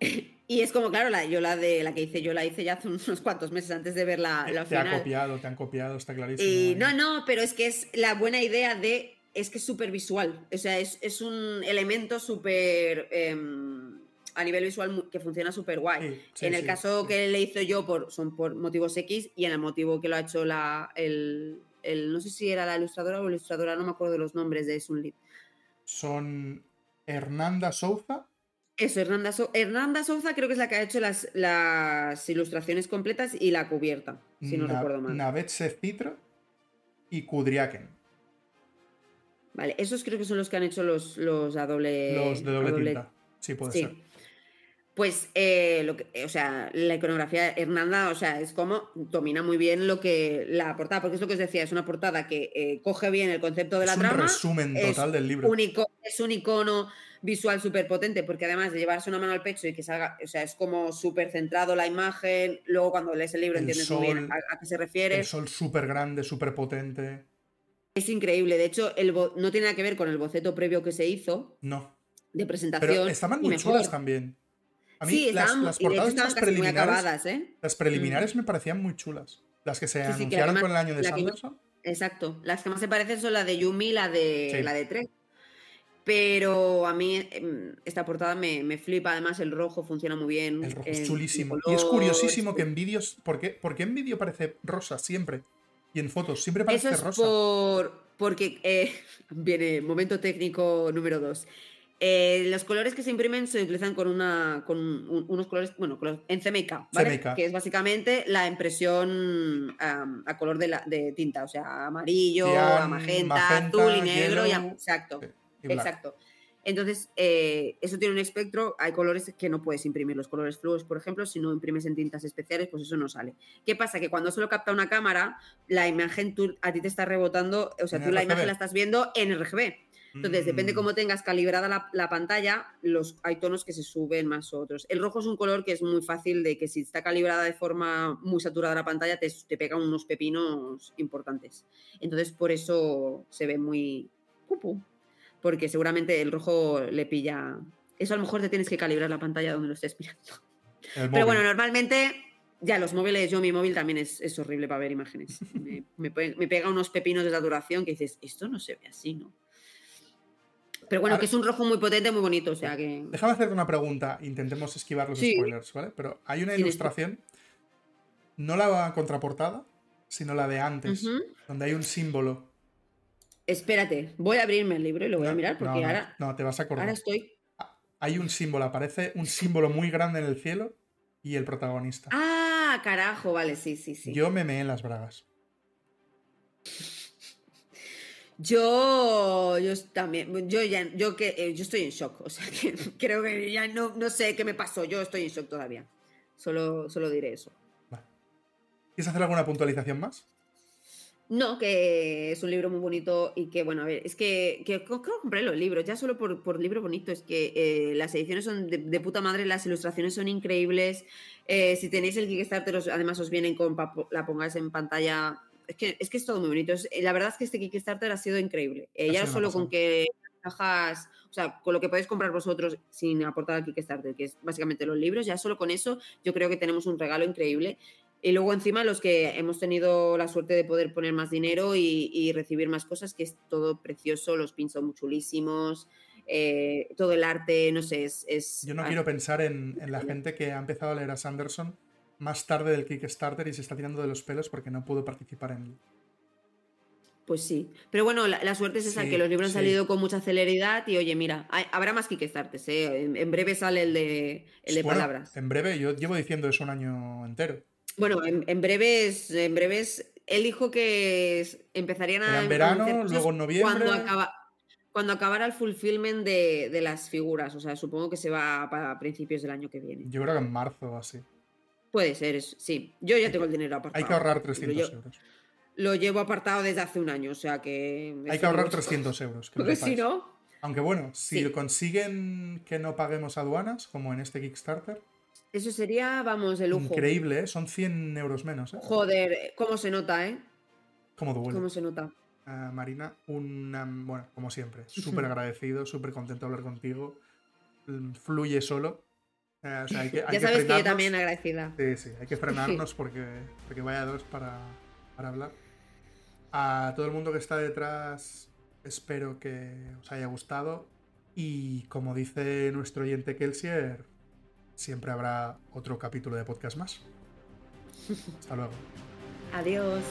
[LAUGHS] Y es como, claro, la, yo la de la que hice, yo la hice ya hace unos cuantos meses antes de ver la, la te final. copiado, te han copiado, está clarísimo. Y ¿eh? no, no, pero es que es la buena idea de. Es que es súper visual. O sea, es, es un elemento súper. em, a nivel visual que funciona súper guay. Sí, sí, en el sí, caso que le hizo yo por, son por motivos X y en el motivo que lo ha hecho la, el, el- No sé si era la ilustradora o la ilustradora, no me acuerdo de los nombres de Sunlit. Son Hernanda Souza, Eso, Hernanda, Sou- Hernanda Souza creo que es la que ha hecho las, las ilustraciones completas y la cubierta, si no Na- recuerdo mal. Navetze Citra y Kudriaken. Vale, esos creo que son los que han hecho los, los a doble. los de doble tinta. Sí, puede Sí. ser. Pues, eh, lo que, o sea, la iconografía Hernanda, o sea, es como domina muy bien lo que la portada, porque es lo que os decía, es una portada que eh, coge bien el concepto de la es un trama. resumen es total del libro. un ico- es un icono visual súper potente, porque además de llevarse una mano al pecho y que salga, o sea, es como súper centrado la imagen, luego cuando lees el libro El entiendes muy bien a qué se refiere. El sol súper grande, súper potente. Es increíble, de hecho, el no tiene nada que ver con el boceto previo que se hizo No. de presentación. Pero estaban muy chulas también. A mí sí, las, estaban, las y de hecho portadas preliminares, acabadas, ¿eh? las preliminares me parecían muy chulas. Las que se Sí, sí, que anunciaron además con el año de que- Sanderson. Exacto. Las que más se parecen son la de Yumi y la de, la de Trek. Pero a mí em, esta portada me, me flipa. Además, el rojo funciona muy bien. El rojo em, es el chulísimo. Y color, es curiosísimo que en vídeos. ¿por qué, ¿Por qué en vídeo parece rosa siempre? Y en fotos siempre Eso parece es rosa. por, porque eh, [LAUGHS] viene momento técnico número dos. Eh, los colores que se imprimen se utilizan con una con un- unos colores, bueno, color- en CMYK, ¿vale? CMYK. Que es básicamente la impresión am, a color de, la, de tinta, o sea, amarillo, Cian, magenta, magenta, azul y negro, y exacto. Y. Exacto. Entonces, eh, eso tiene un espectro. Hay colores que no puedes imprimir. Los colores fluos, por ejemplo, si no imprimes en tintas especiales, pues eso no sale. ¿Qué pasa? Que cuando solo capta una cámara, la imagen tú, a ti te está rebotando, o sea, En tú la imagen la estás viendo en RGB. Entonces, depende Mm, cómo tengas calibrada la, la pantalla, los, hay tonos que se suben más otros. El rojo es un color que es muy fácil de que si está calibrada de forma muy saturada la pantalla, te, te pega unos pepinos importantes. Entonces, por eso se ve muy pupu. Porque seguramente el rojo le pilla. Eso a lo mejor te tienes que calibrar la pantalla donde lo estés mirando. Pero bueno, normalmente, ya los móviles, yo mi móvil también es, es horrible para ver imágenes. [LAUGHS] Me, me pe- me pega unos pepinos de saturación que dices, esto no se ve así, ¿no? Pero bueno, que es un rojo muy potente, muy bonito, o sea que. Déjame hacerte una pregunta. Intentemos esquivar los Sí. spoilers, ¿vale? Pero hay una ilustración, no la contraportada, sino la de antes, donde hay un símbolo. Espérate, voy a abrirme el libro y lo voy a mirar porque no, no, ahora, No, te vas a acordar. ahora estoy. Hay un símbolo, aparece un símbolo muy grande en el cielo y el protagonista. Ah, carajo, vale, sí, sí, sí. Yo me meé en las bragas. Yo, yo también, yo ya, yo que, eh, yo estoy en shock, o sea que [LAUGHS] creo que ya no, no sé qué me pasó, yo estoy en shock todavía. Solo, solo diré eso. Vale. ¿Quieres hacer alguna puntualización más? No, que es un libro muy bonito y que, bueno, a ver, es que, que creo que compré los libros, ya solo por, por libro bonito, es que eh, las ediciones son de, de puta madre, las ilustraciones son increíbles. eh, si tenéis el Kickstarter, os- además os vienen con pa- la pongáis en pantalla. Es que, es que es todo muy bonito. Es- la verdad es que este Kickstarter ha sido increíble. Eh, ya solo con que cajas, o sea, con lo que podéis comprar vosotros sin aportar al Kickstarter, que es básicamente los libros, ya solo con eso yo creo que tenemos un regalo increíble. Y luego encima los que hemos tenido la suerte de poder poner más dinero y, y recibir más cosas, que es todo precioso, los pins son muy chulísimos, eh, todo el arte, no sé, es... es- Yo no quiero pensar en, en la gente que ha empezado a leer a Sanderson más tarde del Kickstarter y se está tirando de los pelos porque no pudo participar en él. Pues sí. Pero bueno, la, la suerte es esa, Sí, que los libros sí. han salido con mucha celeridad y oye, mira, hay- habrá más Kickstarters, ¿eh? En, en breve sale el de, el de Bueno, palabras. En breve, yo llevo diciendo eso un año entero. Bueno, en, en breves, en breves, él dijo que empezarían a, en verano, luego en noviembre. Cuando, acaba, cuando acabara el fulfillment de, de las figuras, o sea, supongo que se va para principios del año que viene. Yo creo que en marzo o así. Puede ser, es- sí. Yo ya tengo el dinero apartado. Hay que ahorrar Lo 300 lle- euros. Lo llevo apartado desde hace un año, o sea que... Hay que ahorrar un- 300 euros. que [LAUGHS] Porque si sepáis. no... Aunque bueno, si Sí. consiguen que no paguemos aduanas, como en este Kickstarter, Eso sería, vamos, el lujo. increíble, ¿eh? Son 100 euros menos, ¿eh? Joder, cómo se nota, ¿eh? Como duele. Cómo se nota. Ah, Marina, una, bueno, como siempre, súper agradecido, súper contento de hablar contigo. Mm, Fluye solo. Eh, o sea, hay que, [LAUGHS] hay ya sabes que yo también agradecida. Sí, sí, hay que [LAUGHS] frenarnos porque, porque vaya dos para, para hablar. A todo el mundo que está detrás, espero que os haya gustado. Y como dice nuestro oyente Kelsier, siempre habrá otro capítulo de podcast más. [LAUGHS] Hasta luego. Adiós.